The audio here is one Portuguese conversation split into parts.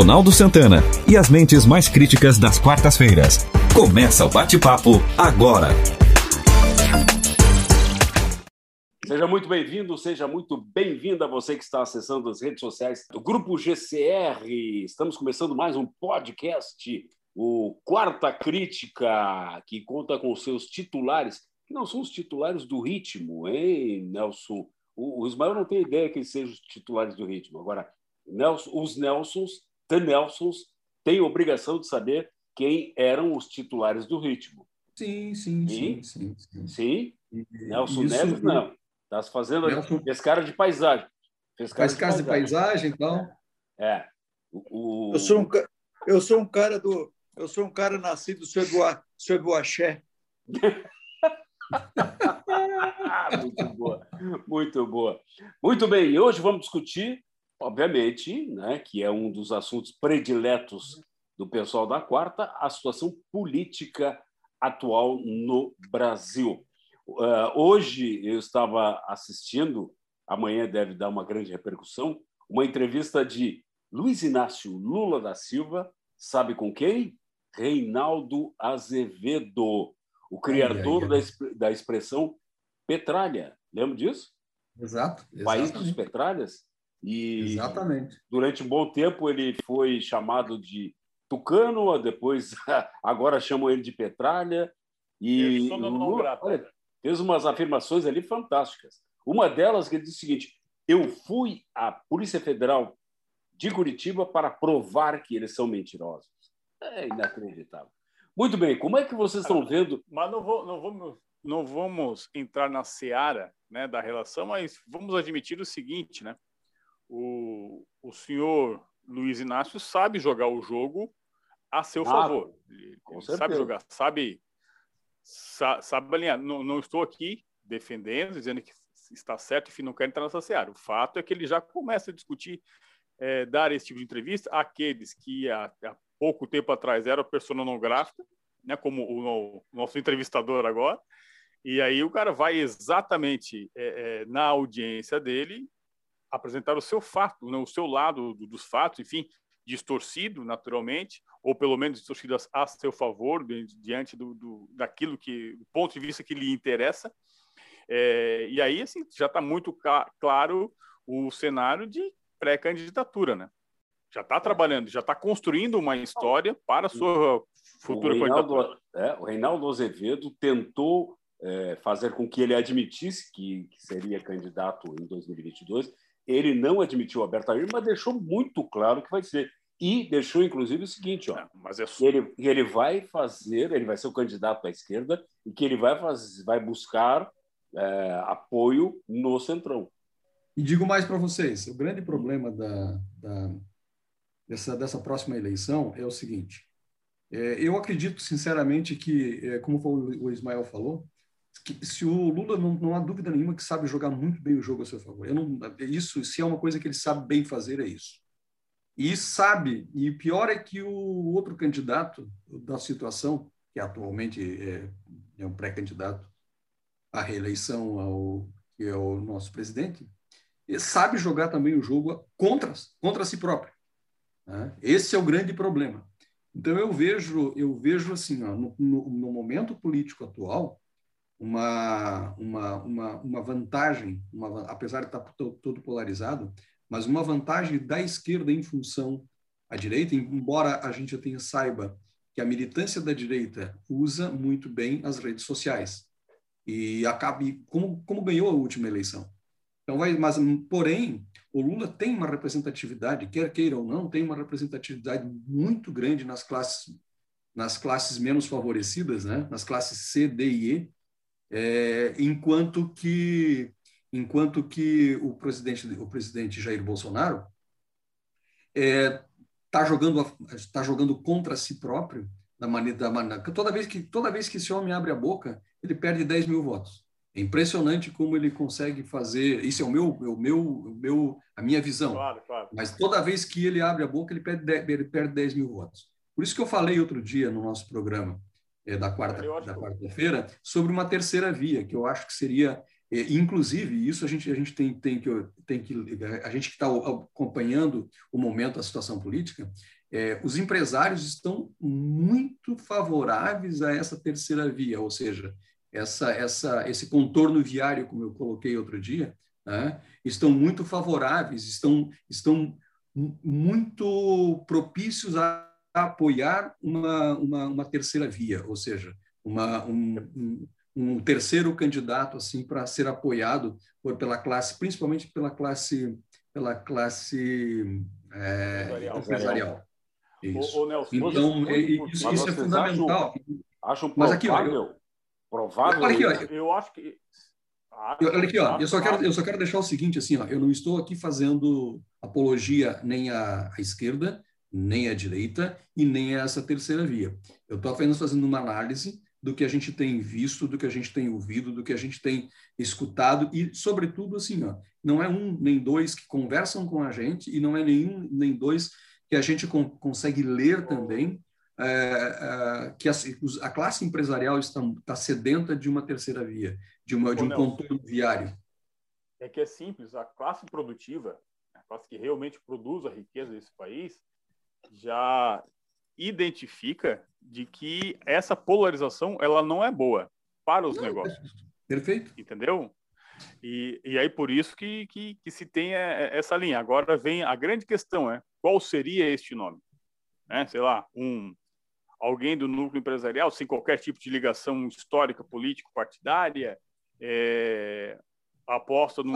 Ronaldo Santana e as mentes mais críticas das quartas-feiras. Começa o bate-papo agora. Seja muito bem-vindo, seja muito bem-vinda você que está acessando as redes sociais do Grupo GCR. Estamos começando mais um podcast, o Quarta Crítica, que conta com seus titulares, que não são os titulares do ritmo, hein, Nelson? O, Ismael não tem ideia que eles sejam os titulares do ritmo. Agora, Nelson, os Nelsons, The Nelsons, têm obrigação de saber quem eram os titulares do ritmo. Sim, sim, sim. Sim? sim, sim. Nelson Isso, Neves, não. Está se fazendo Nelson... fez cara de paisagem. Fez cara Faz de casa de paisagem, então. É. O, o... Eu, sou um, eu sou um cara do. Eu sou um cara nascido sob o, sob o axé. muito boa, muito boa. Muito bem, e hoje vamos discutir, obviamente, né, que é um dos assuntos prediletos do pessoal da quarta, a situação política atual no Brasil. Uh, hoje eu estava assistindo, amanhã deve dar uma grande repercussão, uma entrevista de Luiz Inácio Lula da Silva, sabe com quem? Reinaldo Azevedo, o criador ai, ai, ai. Da, da expressão petralha. Lembra disso? Exato. País dos petralhas. E exatamente. durante um bom tempo ele foi chamado de Tucano, depois agora chamam ele de Petralha. E Lula, olha, fez umas afirmações ali fantásticas. Uma delas que ele disse o seguinte: eu fui à Polícia Federal de Curitiba para provar que eles são mentirosos. É inacreditável. Muito bem, como é que vocês estão vendo? Mas não, vou, não, vamos, não vamos entrar na seara né, da relação, mas vamos admitir o seguinte, né? O, o senhor Luiz Inácio sabe jogar o jogo a seu ah, favor. Ele, ele sabe jogar, sabe, sabe alinhar. Não, não estou aqui defendendo, dizendo que está certo, enfim, não quero entrar nessa seara. O fato é que ele já começa a discutir, é, dar esse tipo de entrevista àqueles que há, há pouco tempo atrás era persona não gráfica, né, como o, o, nosso entrevistador agora, e aí o cara vai exatamente é, é, na audiência dele apresentar o seu fato, né, o seu lado do, dos fatos, enfim, distorcido naturalmente, ou pelo menos distorcido a, a seu favor, diante do, do, daquilo que, do ponto de vista que lhe interessa. É, e aí, assim, já está muito claro o cenário de pré-candidatura, né? já está trabalhando, já está construindo uma história para a sua futura o Reinaldo, é, o Reinaldo Azevedo tentou é, fazer com que ele admitisse que, que, seria candidato em 2022. Ele não admitiu abertamente, mas deixou muito claro que vai ser. E deixou, inclusive, o seguinte: ó, é, mas é... ele, ele vai fazer, ele vai ser o candidato à esquerda e que ele vai, fazer, vai buscar é, apoio no Centrão. E digo mais para vocês: o grande problema da, da dessa, dessa próxima eleição é o seguinte: é, eu acredito sinceramente que, é, como o Ismael falou, que se o Lula não, não, há dúvida nenhuma que sabe jogar muito bem o jogo a seu favor. Eu não, isso, se é uma coisa que ele sabe bem fazer, é isso. E sabe, e pior é que o outro candidato da situação, que atualmente é, é um pré-candidato à reeleição ao que é o nosso presidente, sabe jogar também o jogo contra, contra si próprio. Né? Esse é o grande problema. Então eu vejo, eu vejo assim, ó, no, no, no, momento político atual, uma, uma, uma, uma vantagem, uma, apesar de estar todo polarizado, mas uma vantagem da esquerda em função à direita, embora a gente tenha saiba que a militância da direita usa muito bem as redes sociais e acabe como, como ganhou a última eleição. Então, vai, mas, porém, o Lula tem uma representatividade, quer queira ou não, tem uma representatividade muito grande nas classes, nas classes menos favorecidas, né? nas classes C, D e E, é, enquanto que enquanto que o presidente o presidente Jair Bolsonaro está é, tá jogando está jogando contra si próprio da maneira, da maneira toda vez que toda vez que esse homem abre a boca ele perde 10 mil votos é impressionante como ele consegue fazer. Isso é o meu, o meu, o meu, a minha visão. Claro, claro. Mas toda vez que ele abre a boca, ele perde, ele perde 10 mil votos. Por isso que eu falei outro dia no nosso programa é, da quarta quarta-feira sobre uma terceira via, que eu acho que seria inclusive, isso a gente, a gente tem, tem, que, tem que. A gente que está acompanhando o momento, a situação política, é, os empresários estão muito favoráveis a essa terceira via, ou seja, essa, essa, esse contorno viário, como eu coloquei outro dia, né, estão muito favoráveis, estão, estão muito propícios a apoiar uma, uma, uma terceira via, ou seja, uma, um, um, um terceiro candidato assim para ser apoiado por, pela classe, principalmente pela classe pela classe é, empresarial. empresarial. Isso. Ô, Nelson, então, é, isso, isso é fundamental. Acho, acho mas aqui, ó, eu, provável. Aqui, ó, eu acho que. olha aqui, ó, eu só quero eu só quero deixar o seguinte assim, ó, eu não estou aqui fazendo apologia nem à, à esquerda, nem à direita e nem a essa terceira via. Eu estou apenas fazendo uma análise do que a gente tem visto, do que a gente tem ouvido, do que a gente tem escutado e, sobretudo, assim, ó, não é um nem dois que conversam com a gente e não é nenhum nem dois que a gente con consegue ler também, é, é, que a, a, classe empresarial está, está, sedenta de uma terceira via, de, uma, de um contorno viário. É que é simples, a classe produtiva, a classe que realmente produz a riqueza desse país, já identifica de que essa polarização ela não é boa para os não, negócios. Perfeito. Entendeu? E, e aí por isso que, que, que, se tem é, é, essa linha. Agora vem a grande questão, é qual seria este nome? É, sei lá, um alguém do núcleo empresarial, sem qualquer tipo de ligação histórica, político, partidária, é, aposta no...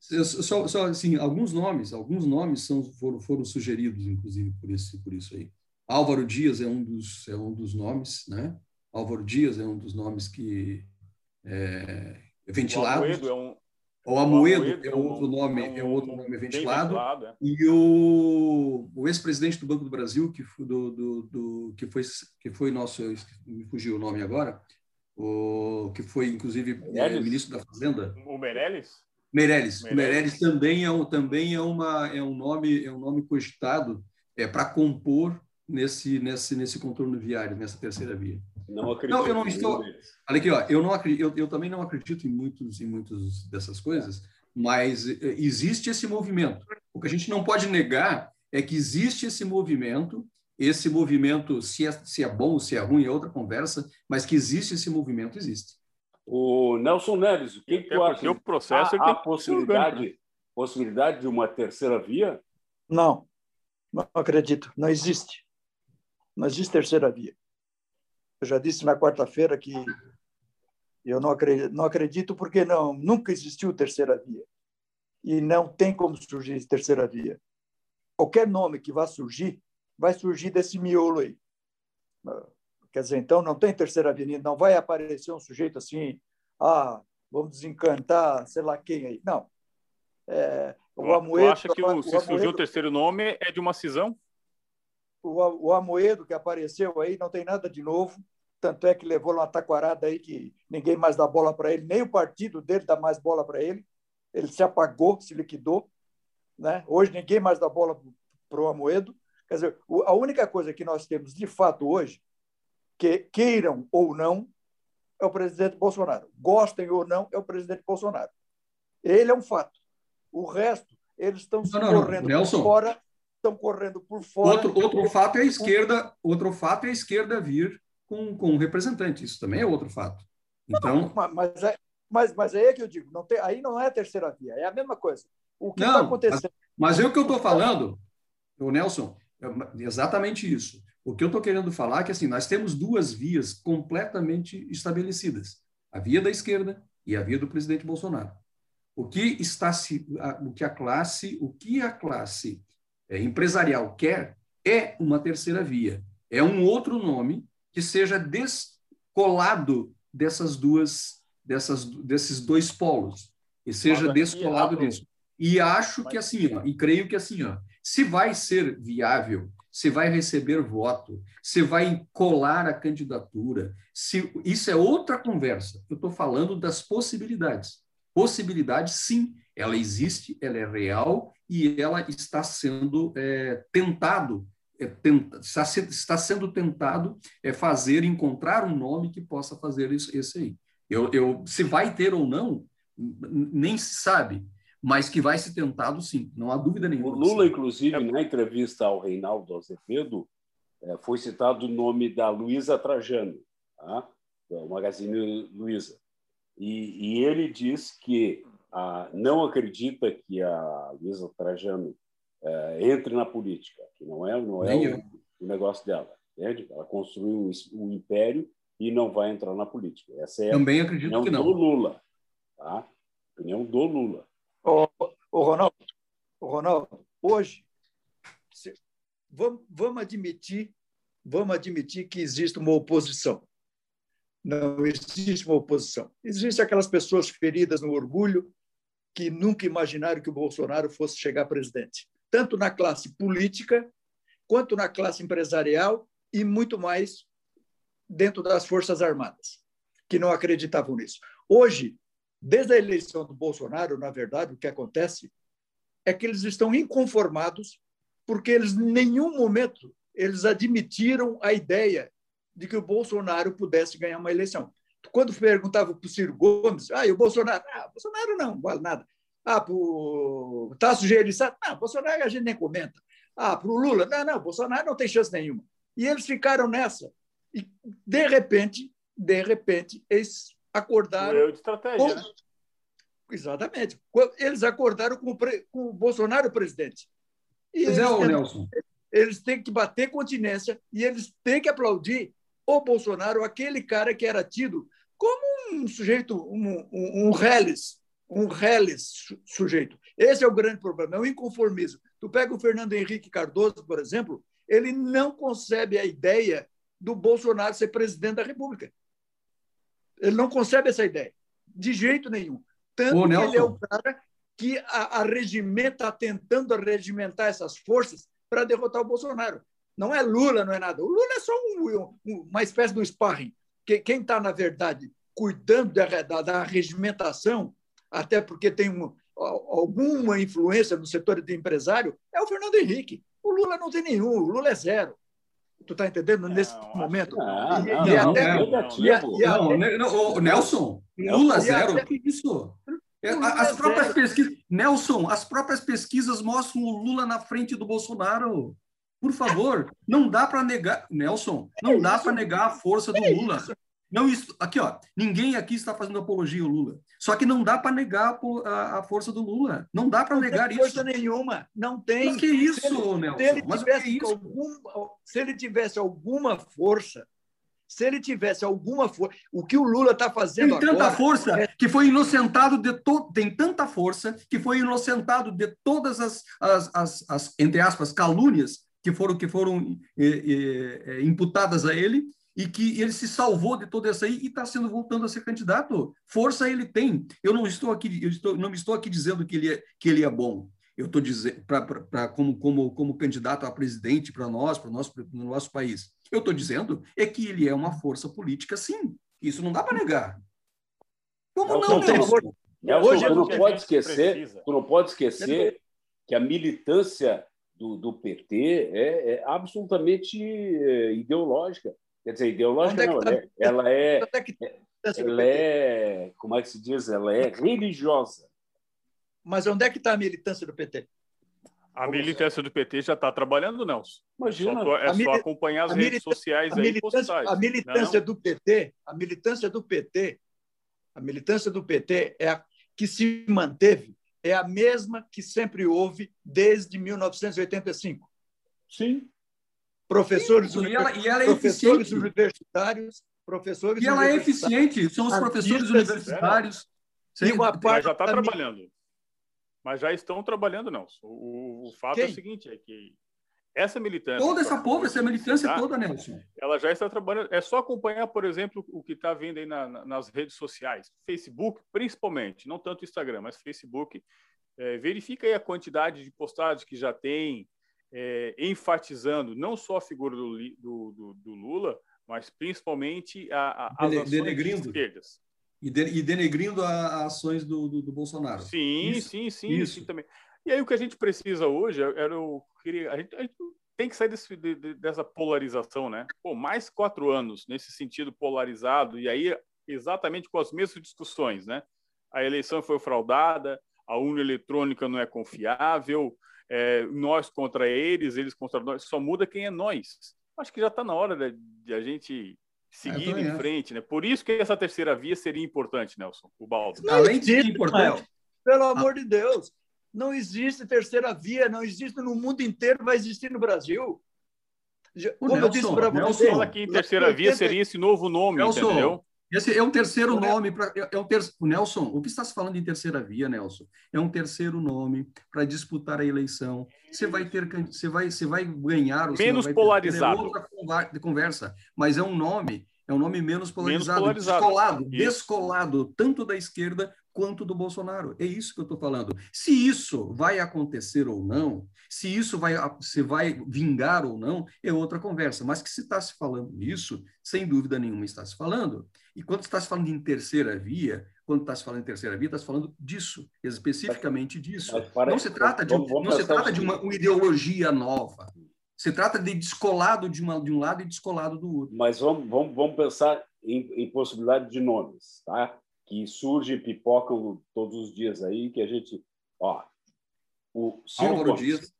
só, só assim, alguns nomes, alguns nomes são, foram, foram sugeridos, inclusive, por, esse, por isso aí. Álvaro Dias é um dos, é um dos nomes, né? Álvaro Dias é um dos nomes que é, é ventilado. O Amoedo é um, o Amoedo, Amoedo é, outro nome, é, um, é outro nome ventilado. ventilado é. E o, o ex-presidente do Banco do Brasil, que foi, do, do, do, que foi, que foi nosso, me fugiu o nome agora, o, que foi, inclusive, é, ministro da Fazenda. O Meirelles? Meirelles. Meirelles. Meirelles também é, um, também é, uma, é um nome é um nome cogitado é, para compor nesse, nesse, nesse contorno viário, nessa terceira via. Não acredito. Não, eu não estou. Olha aqui, ó, eu não acredito, eu, eu também não acredito em muitos em muitos dessas coisas, mas eh, existe esse movimento. O que a gente não pode negar é que existe esse movimento. Esse movimento, se é, se é bom ou se é ruim, é outra conversa, mas que existe esse movimento, existe. O Nelson Neves, o que, que tu acha? O processo há, há possibilidade, possibilidade de uma terceira via? Não, não acredito. Não existe. Não existe terceira via. Eu já disse na quarta-feira que eu não acredito, não acredito porque não, nunca existiu terceira via. E não tem como surgir terceira via. Qualquer nome que vá surgir, vai surgir desse miolo aí. Quer dizer, então não tem terceira via, não vai aparecer um sujeito assim, ah, vamos desencantar, sei lá quem aí. Não. É, o Amoedo, acha que o, se o surgiu o terceiro nome é de uma cisão? o, o Amoedo, que apareceu aí, não tem nada de novo, tanto é que levou uma taquarada aí que ninguém mais dá bola para ele, nem o partido dele dá mais bola para ele. Ele se apagou, se liquidou. Né? Hoje ninguém mais dá bola para o Amoedo. Quer dizer, a única coisa que nós temos de fato hoje, que queiram ou não, é o presidente Bolsonaro. Gostem ou não, é o presidente Bolsonaro. Ele é um fato. O resto, eles estão se correndo por fora estão correndo por fora. Outro, outro fato é a esquerda, outro fato é a esquerda vir com, com um representante. Isso também é outro fato. Então, não, mas, é, mas, mas aí é que eu digo, não tem, aí não é a terceira via, é a mesma coisa. O que está acontecendo? Mas, mas é o que eu estou falando, o Nelson, é exatamente isso. O que eu estou querendo falar é que assim, nós temos duas vias completamente estabelecidas: a via da esquerda e a via do presidente Bolsonaro. O que está se, o que a classe, o que a classe é, empresarial quer é uma terceira via. É um outro nome que seja descolado dessas duas, dessas, desses dois polos, e seja descolado disso. E acho que assim, ó, e creio que assim, ó, se vai ser viável, se vai receber voto, se vai colar a candidatura, se isso é outra conversa. Eu estou falando das possibilidades. Possibilidade, sim, ela existe, ela é real e ela está sendo é, tentado, é, tenta, está, sendo tentado é, fazer, encontrar um nome que possa fazer isso, esse aí. Eu, eu, se vai ter ou não, nem se sabe, mas que vai ser tentado sim, não há dúvida nenhuma. O Lula, inclusive, na entrevista ao Reinaldo Azevedo, é, foi citado o nome da Luísa Trajano, tá? do Magazine Luiza. E, e, ele diz que ah, não acredita que a Luísa Trajano é, entre na política, que não é, não é o, o, negócio dela. Entende? Ela construiu um, império e não vai entrar na política. Essa é Também acredito a opinião do Lula. Tá? opinião do Lula. Ô Ronaldo, ô Ronaldo, hoje, se, vamos, vamos admitir vamos admitir que existe uma oposição. Não existe uma oposição. Existem aquelas pessoas feridas no orgulho que nunca imaginaram que o Bolsonaro fosse chegar presidente, tanto na classe política quanto na classe empresarial e muito mais dentro das Forças Armadas, que não acreditavam nisso. Hoje, desde a eleição do Bolsonaro, na verdade, o que acontece é que eles estão inconformados porque eles em nenhum momento eles admitiram a ideia de que o Bolsonaro pudesse ganhar uma eleição. Quando perguntava para o Ciro Gomes, ah, e o Bolsonaro? Ah, Bolsonaro não, vale nada. Ah, para o Tasso Gereissati? Não, Bolsonaro a gente nem comenta. Ah, para o Lula? Não, não, Bolsonaro não tem chance nenhuma. E eles ficaram nessa. E, de repente, de repente, eles acordaram... Erro de estratégia, com... né? Exatamente. Eles acordaram com o, pre... com o Bolsonaro presidente. E pois é, Nelson eles têm que bater continência e eles têm que aplaudir o Bolsonaro, aquele cara que era tido como um sujeito, um, um, um reles, um reles sujeito. Esse é o grande problema, é o inconformismo. Tu pega o Fernando Henrique Cardoso, por exemplo, ele não concebe a ideia do Bolsonaro ser presidente da República. Ele não concebe essa ideia, de jeito nenhum. Tanto Ô, que ele é o cara que a, a regimenta, está tentando regimentar essas forças para derrotar o Bolsonaro. Não é Lula, não é nada. O Lula é só um, um, uma espécie de um sparring. Quem está, na verdade, cuidando da, da, da, regimentação, até porque tem um, alguma influência no setor de empresário, é o Fernando Henrique. O Lula não tem nenhum, o Lula é zero. Tu está entendendo? Nesse não, momento. Não, e, não, e até, não, Nelson, Lula zero? Que isso? É, as próprias pesquisas, Nelson, as próprias pesquisas mostram o Lula na frente do Bolsonaro. Por favor, não dá para negar, Nelson, não é dá para negar a força do é Lula. Não isso, aqui ó, ninguém aqui está fazendo apologia ao Lula. Só que não dá para negar a, a, força do Lula. Não dá para negar isso. Não tem força nenhuma, não tem. Mas que isso, se ele, Nelson? Se ele, Mas tivesse? Algum, se ele tivesse alguma força, se ele tivesse alguma força, o que o Lula está fazendo agora... Tem tanta força é... que foi inocentado de todo... Tem tanta força que foi inocentado de todas as, as, as, as entre aspas, calúnias que foram, que foram é, imputadas a ele e que ele se salvou de toda essa aí e está sendo voltando a ser candidato. Força ele tem. Eu não estou aqui, eu estou, não estou aqui dizendo que ele é, que ele é bom. Eu estou dizendo para como, como, como candidato a presidente para nós, para o nosso, nosso país. Eu estou dizendo é que ele é uma força política, sim. Isso não dá para negar. Como não, não, não Nelson, Hoje, tu não pode esquecer, tu não pode esquecer que a militância do, do PT é, é absolutamente é, ideológica. Quer dizer, ideológica é não, tá, ela é, ela é, ela é, como é que se diz? Ela é religiosa. Mas onde é que está a militância do PT? A militância do PT já está trabalhando, Nelson. Imagina. É só, é só acompanhar as redes sociais a aí militância, A militância não. do PT, a militância do PT, a militância do PT é a que se manteve, é a mesma que sempre houve desde 1985. Sim. Professores, Sim, e ela, e ela é professores universitários, professores E ela é eficiente, são os professores universitários. Sim, uma parte já está trabalhando. Mas já estão trabalhando, não. O, o fato Quem? é o seguinte, é que essa militância... Toda essa povo, essa militância tá, toda, Nelson. Ela já está trabalhando. É só acompanhar, por exemplo, o que está vindo aí na, nas redes sociais. Facebook, principalmente. Não tanto Instagram, mas Facebook. É, verifica aí a quantidade de postagens que já tem, é, enfatizando não só a figura do, do, do, do Lula, mas principalmente a, a, as ações de esquerdas. E, de, e denegrindo as ações do, do, Bolsonaro. Sim, isso, sim, sim, isso. sim também. E aí o que a gente precisa hoje era o a gente, a gente tem que sair desse, de, dessa polarização, né? Pô, mais quatro anos nesse sentido polarizado e aí exatamente com as mesmas discussões, né? a eleição foi fraudada, a urna eletrônica não é confiável, é, nós contra eles, eles contra nós, só muda quem é nós. Acho que já está na hora de, de, a gente seguir em frente, né? Por isso que essa terceira via seria importante, Nelson, o Baldo. Além de importante, pelo amor de Deus, não existe terceira via, não existe no mundo inteiro, vai existir no Brasil. Como Nelson, eu disse para você, fala que em terceira via seria esse novo nome, Nelson, entendeu? Esse é um terceiro nome para é, é um ter... Nelson. O que estás falando em terceira via, Nelson? É um terceiro nome para disputar a eleição. Você vai ter, você vai, você vai ganhar. Menos vai polarizado. outra conversa, mas é um nome, é um nome menos polarizado, menos polarizado. descolado, isso. descolado tanto da esquerda quanto do Bolsonaro. É isso que eu estou falando. Se isso vai acontecer ou não, se isso vai, se vai vingar ou não, é outra conversa. Mas que se está se falando isso, sem dúvida nenhuma está se falando. E quando está se falando em terceira via, quando está se falando em terceira via, está se falando disso, especificamente disso. não se trata de, não se trata de uma, uma ideologia nova. Se trata de descolado de, uma, de um lado e descolado do outro. Mas vamos, vamos, vamos pensar em, em possibilidade de nomes, tá? Que surge pipocam todos os dias aí, que a gente. Ó, o Ciro Álvaro Gomes. Dias.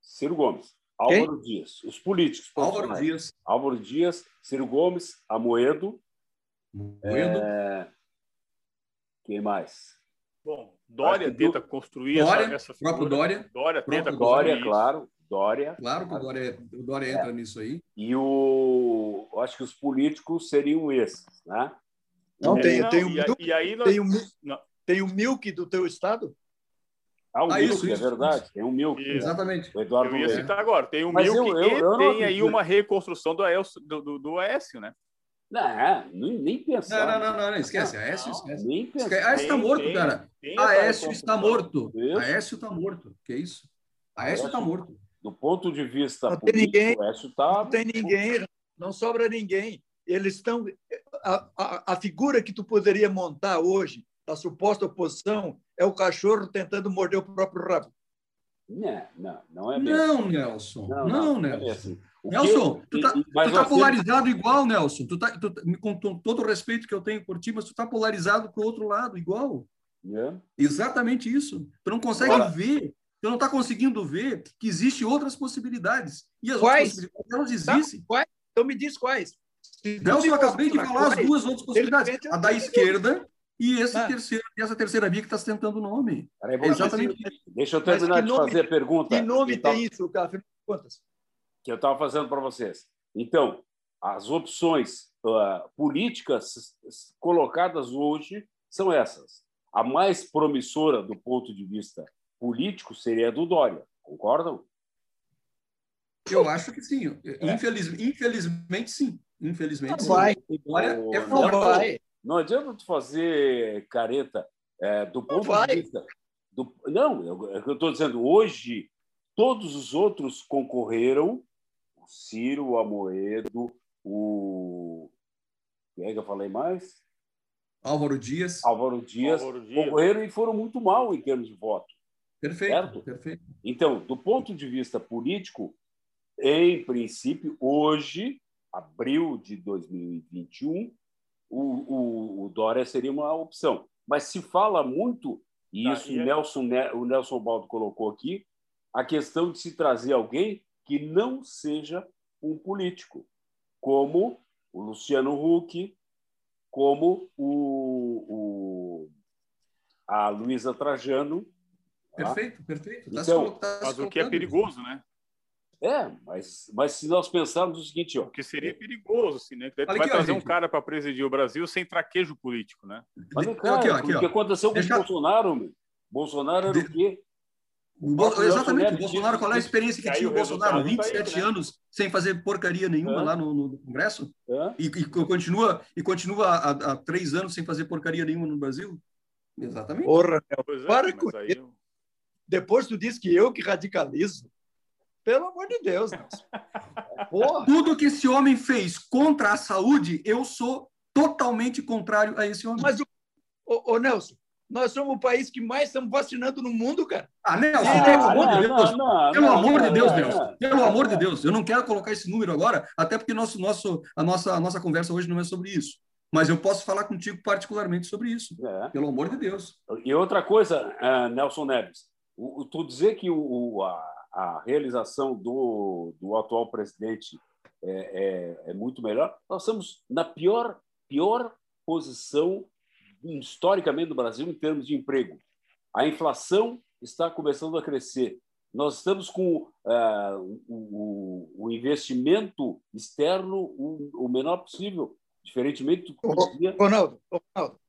Ciro Gomes. Álvaro Quem? Dias. Os políticos. Álvaro Dias. Álvaro Dias, Ciro Gomes, Amoedo. Moedo. É... Quem mais? Bom, Dória tenta construir Dória, essa, essa figura. Próprio Dória. Dória tenta construir Dória, isso. claro. Dória. Claro que o Dória, o Dória entra é. nisso aí. E o, eu acho que os políticos seriam esses, né? Não, é, tem, não, tem, o milk, e aí nós... tem, o, tem o milk do teu estado? Ah, o ah, Milk, isso, é isso, verdade. Isso. Tem um Milk. Né? Exatamente. O Eduardo eu ia citar agora. Tem o Milk eu, eu, eu, e tem aí uma reconstrução do, Aécio, do, do, do Aécio, né? Não, nem pensar. Não, não, não, não, esquece. Aécio, esquece. Nem pensar. Aécio está morto, tem, cara. Tem Aécio está morto. Isso. Aécio está morto. Que isso? Aécio está morto. Do ponto de vista não político, tem ninguém, Aécio tá... Não tem ninguém, não sobra ninguém. Eles estão a, a, a figura que tu poderia montar hoje, da suposta oposição, é o cachorro tentando morder o próprio rabo. Não, não, não é mesmo. Não, Nelson. Não, não, não Nelson. É assim. Nelson, tu tá, tu tá polarizado igual, Nelson. Tu tá, tu, com todo o respeito que eu tenho por ti, mas tu tá polarizado para o outro lado, igual. É. Exatamente isso. Tu não consegue ver, tu não está conseguindo ver que existem outras possibilidades. E as quais? outras possibilidades, elas existem. Tá, quais? Então me diz quais. Nelson, eu acabei de falar as duas outras possibilidades. A da esquerda e esse terceiro, essa terceira via que está tentando o nome. Peraí, é exatamente Deixa eu terminar de fazer a pergunta. Que nome tem isso, Café? Quantas? Que eu estava fazendo para vocês. Então, as opções uh, políticas colocadas hoje são essas. A mais promissora do ponto de vista político seria a do Dória. Concordam? Eu acho que sim. É. Infeliz, infelizmente, sim. Infelizmente, não vai. É não, vai. não adianta tu fazer careta é, do ponto não de vista. Do, não, eu estou dizendo, hoje todos os outros concorreram, o Ciro, o Amoedo, o. Quem é que eu falei mais? Álvaro Dias. Álvaro Dias, Álvaro Dias. concorreram e foram muito mal em termos de voto. Perfeito, certo? perfeito. Então, do ponto de vista político, em princípio, hoje abril de 2021, o, o, o Dória seria uma opção. Mas se fala muito, e tá, isso e é... Nelson, o Nelson Baldo colocou aqui, a questão de se trazer alguém que não seja um político, como o Luciano Huck, como o, o a Luísa Trajano. Tá? Perfeito, tá? perfeito. então, tá mas o que é perigoso, né? É, mas, mas se nós pensarmos o seguinte... Ó, o que seria perigoso, assim, né? Que vai aqui, trazer ó, um cara para presidir o Brasil sem traquejo político, né? Mas, cara, aqui, aqui, o que aconteceu Deixa... com o Bolsonaro, meu? Bolsonaro era De... o quê? O Bo... Exatamente, o Bolsonaro, qual é a experiência que tinha o Bolsonaro? 27 aí, né? anos sem fazer porcaria nenhuma é. lá no, no Congresso? É. E, e, continua, e continua há, há, três anos sem fazer porcaria nenhuma no Brasil? Exatamente. Porra, é, para com aí... Depois tu diz que eu que radicalizo. Pelo amor de Deus, Nelson. Porra. Tudo que esse homem fez contra a saúde, eu sou totalmente contrário a esse homem. Mas, ô, ô Nelson, nós somos o país que mais estamos vacinando no mundo, cara. Ah, Nelson, ah, pelo amor de Deus. Não, pelo não, amor de Deus, Nelson. Pelo amor de Deus. Eu não quero colocar esse número agora, até porque nosso, nosso, a, nossa, a nossa conversa hoje não é sobre isso. mas eu posso falar contigo particularmente sobre isso, é. pelo amor de Deus. E outra coisa, uh, Nelson Neves, o, o, tu dizer que o, a, a, realização do, do atual presidente é, é, é, muito melhor, nós estamos na pior, pior posição historicamente do Brasil em termos de emprego. A inflação está começando a crescer. Nós estamos com uh, o, o, investimento externo o, o menor possível Diferentemente do que dizia... Ronaldo, Ronaldo,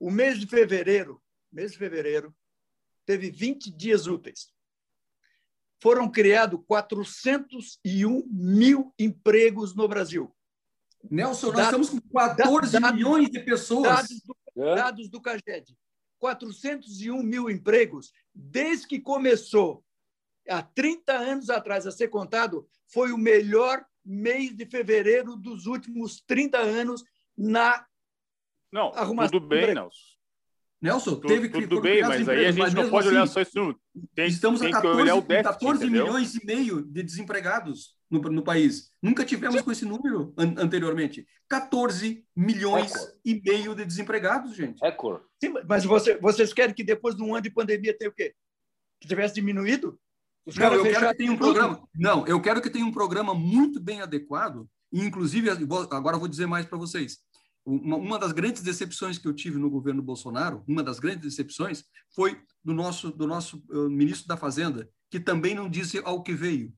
o mês de fevereiro, mês de fevereiro, teve 20 dias úteis. Foram criados 401 mil empregos no Brasil. Nelson, nós dados, estamos com 14 dados, milhões de pessoas. Dados do, é? dados do CAGED. 401 mil empregos, desde que começou, há 30 anos atrás, a ser contado, foi o melhor mês de fevereiro dos últimos 30 anos na Não, arrumação. Tudo bem, Nelson. Nelson, tudo, teve que. Tudo bem, mas aí a gente não pode assim, olhar só número. Tem, estamos tem a 14, olhar o déficit, 14 milhões e meio de desempregados no, no país. Nunca tivemos Sim. com esse número an anteriormente. 14 milhões e meio de desempregados, gente. É cor. Sim, mas você, vocês querem que depois de um ano de pandemia tenha o quê? Que tivesse diminuído? Os não, eu quero que tenha um programa. Não, eu quero que tenha um programa muito bem adequado. Inclusive, agora vou dizer mais para vocês. Uma, uma, das grandes decepções que eu tive no governo Bolsonaro, uma das grandes decepções, foi do nosso, do nosso uh, ministro da Fazenda, que também não disse ao que veio.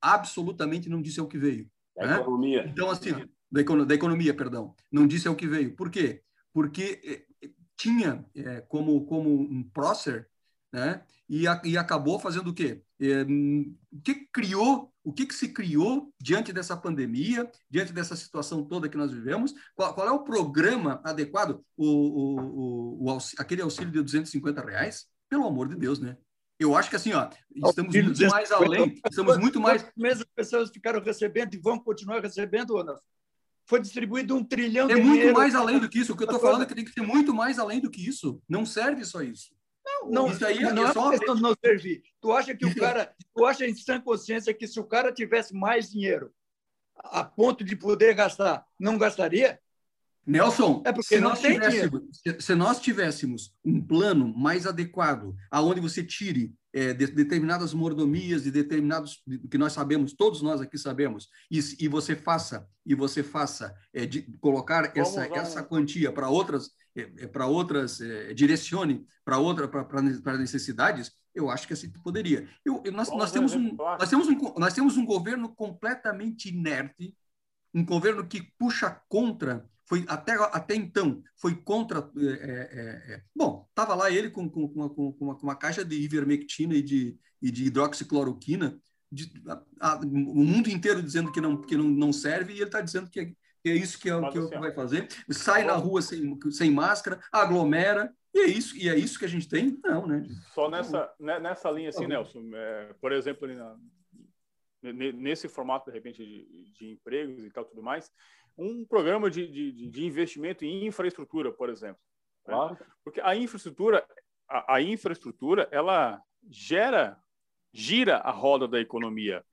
Absolutamente não disse ao que veio. Da né? economia. Então, assim, da, economia, da economia, perdão. Não disse ao que veio. Por quê? Porque eh, tinha eh, como, como um prócer né? E, a, e acabou fazendo o quê? É, o que criou, o que, que se criou diante dessa pandemia, diante dessa situação toda que nós vivemos? Qual, qual é o programa adequado? O, o, o, aquele auxílio de 250 reais? Pelo amor de Deus, né? Eu acho que assim, ó, estamos muito mais além, estamos muito mais. Mesmo pessoas ficaram recebendo e vão continuar recebendo, Ana. Foi distribuído um trilhão é de É muito mais além do que isso. O que eu estou falando é que tem que ser muito mais além do que isso. Não serve só isso. Não, não, isso aí é não é só questão de não servir. Tu acha que o cara, tu acha em sã consciência que se o cara tivesse mais dinheiro a ponto de poder gastar, não gastaria? Nelson, é porque se, nós tivéssemos, se nós tivéssemos um plano mais adequado, aonde você tire é, de, determinadas mordomias e determinados que nós sabemos, todos nós aqui sabemos, e, e você faça e você faça é, de, colocar vamos, essa vamos. essa quantia para outras é, é, para outras, é, direcione para outra para necessidades, eu acho que assim poderia. Eu, eu nós, nós, temos um, nós, temos um, nós temos um governo completamente inerte, um governo que puxa contra, foi até, até então, foi contra. É, é, é, bom, estava lá ele com, com, com, uma, com, uma, com uma caixa de ivermectina e de, e de hidroxicloroquina, de, a, a, o mundo inteiro dizendo que não, que não, não serve, e ele está dizendo que é isso que, é, que, que vai fazer. Sai na rua sem, sem máscara, aglomera, e é isso, e é isso que a gente tem? Não, né? Só nessa, né, nessa linha, assim, Nelson, é, por exemplo, na, nesse formato, de repente, de, de, empregos e tal, tudo mais, um programa de, de, de investimento em infraestrutura, por exemplo. Né? Claro. Porque a infraestrutura, a, a infraestrutura, ela gera, gira a roda da economia.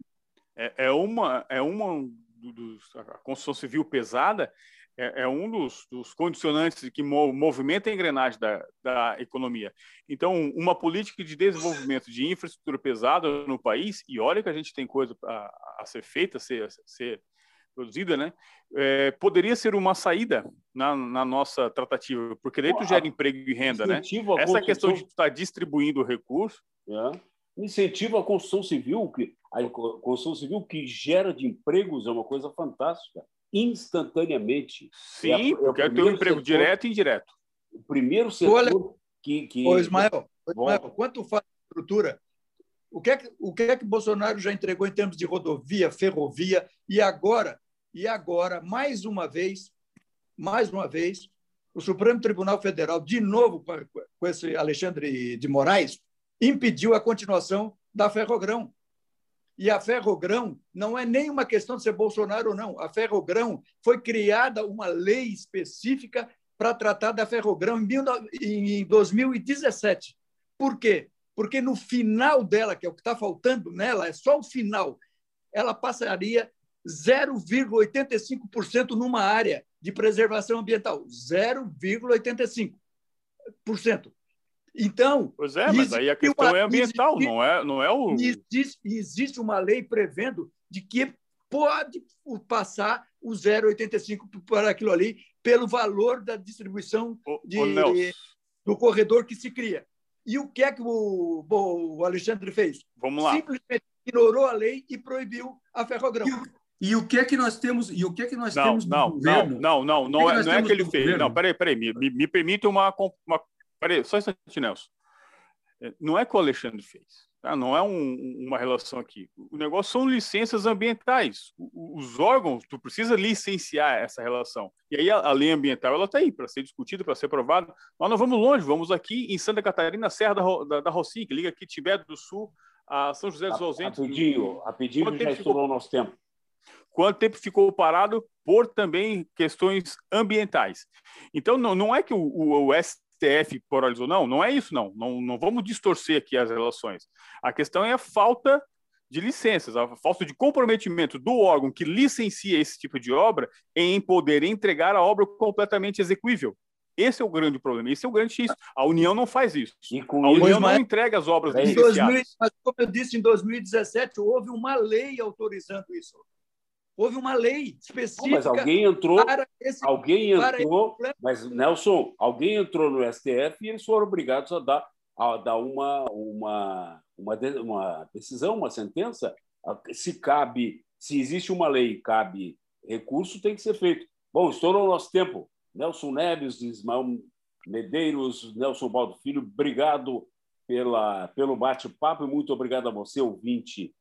É, é uma, é uma do, a construção civil pesada é, é um dos, dos, condicionantes que movimenta a engrenagem da, da economia. Então, uma política de desenvolvimento de infraestrutura pesada no país, e olha que a gente tem coisa a, a ser feita, a ser, a ser produzida, né? É, poderia ser uma saída na, na, nossa tratativa, porque daí tu gera emprego e renda, né? Essa questão de estar tá distribuindo o recurso. É. Incentivo à construção civil, que a construção civil que gera de empregos é uma coisa fantástica, instantaneamente. Sim, é, é porque é o teu emprego setor, direto e indireto. O primeiro setor Olha, que, que... Ô, Ismael, Ismael quanto faz estrutura, o que, é que, o que é que Bolsonaro já entregou em termos de rodovia, ferrovia, e agora, e agora, mais uma vez, mais uma vez, o Supremo Tribunal Federal, de novo com esse Alexandre de Moraes, impediu a continuação da Ferrogrão. E a Ferrogrão não é nem uma questão de ser Bolsonaro ou não. A Ferrogrão foi criada uma lei específica para tratar da Ferrogrão em 2017. Por quê? Porque no final dela, que é o que está faltando nela, é só o final, ela passaria 0,85% numa área de preservação ambiental. 0,85%. Então. Pois é, mas aí a questão uma, é ambiental, existe, não, é, não é o. Existe, existe uma lei prevendo de que pode passar o 0,85 para aquilo ali pelo valor da distribuição de, do corredor que se cria. E o que é que o, o Alexandre fez? Vamos lá. Simplesmente ignorou a lei e proibiu a ferrogrão. E o que é que nós temos? E o que é que nós não, temos não, governo? Não, não, não, não, é, não é que ele fez. Governo? Não, peraí, peraí, me, me permite uma, uma. Peraí, só um instante, Nelson. É, não é que o Alexandre fez. Tá? Não é um, uma relação aqui. O negócio são licenças ambientais. Os órgãos, tu precisa licenciar essa relação. E aí a, a lei ambiental ela está aí para ser discutida, para ser aprovada. Nós não vamos longe, vamos aqui em Santa Catarina, Serra da, da, da Rocinha, que liga aqui Tibete do Sul a São José dos Ausentes. Rapidinho, rapidinho já estourou o nosso tempo. Quanto tempo ficou parado por também questões ambientais. Então, não, não é que o, o, o STF paralisou, não, não é isso, não. não. Não vamos distorcer aqui as relações. A questão é a falta de licenças, a falta de comprometimento do órgão que licencia esse tipo de obra em poder entregar a obra completamente execuível. Esse é o grande problema, esse é o grande risco. A União não faz isso. a União não entrega as obras em 2000, Mas, como eu disse, em 2017 houve uma lei autorizando isso. Houve uma lei específica. mas alguém entrou, esse, alguém entrou, mas Nelson, alguém entrou no STF e eles foram obrigados a dar, a dar uma, uma, uma, uma decisão, uma sentença. Se cabe, se existe uma lei e cabe recurso, tem que ser feito. Bom, estourou o nosso tempo. Nelson Neves, Ismael Medeiros, Nelson Baldo Filho, obrigado pela, pelo bate-papo e muito obrigado a você, ouvinte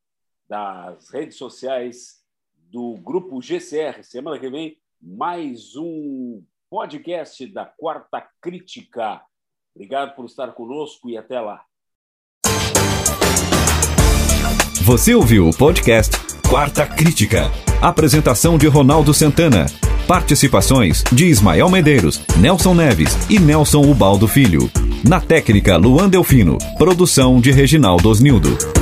das redes sociais do Grupo GCR. Semana que vem, mais um podcast da Quarta Crítica. Obrigado por estar conosco e até lá. Você ouviu o podcast Quarta Crítica. Apresentação de Ronaldo Santana. Participações de Ismael Medeiros, Nelson Neves e Nelson Ubaldo Filho. Na técnica, Luan Delfino. Produção de Reginaldo Osnildo.